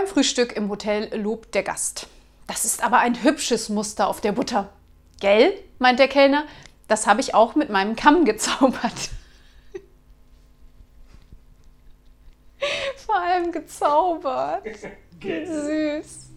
Beim Frühstück im Hotel lobt der Gast. Das ist aber ein hübsches Muster auf der Butter. Gell? meint der Kellner. Das habe ich auch mit meinem Kamm gezaubert. Vor allem gezaubert. Süß.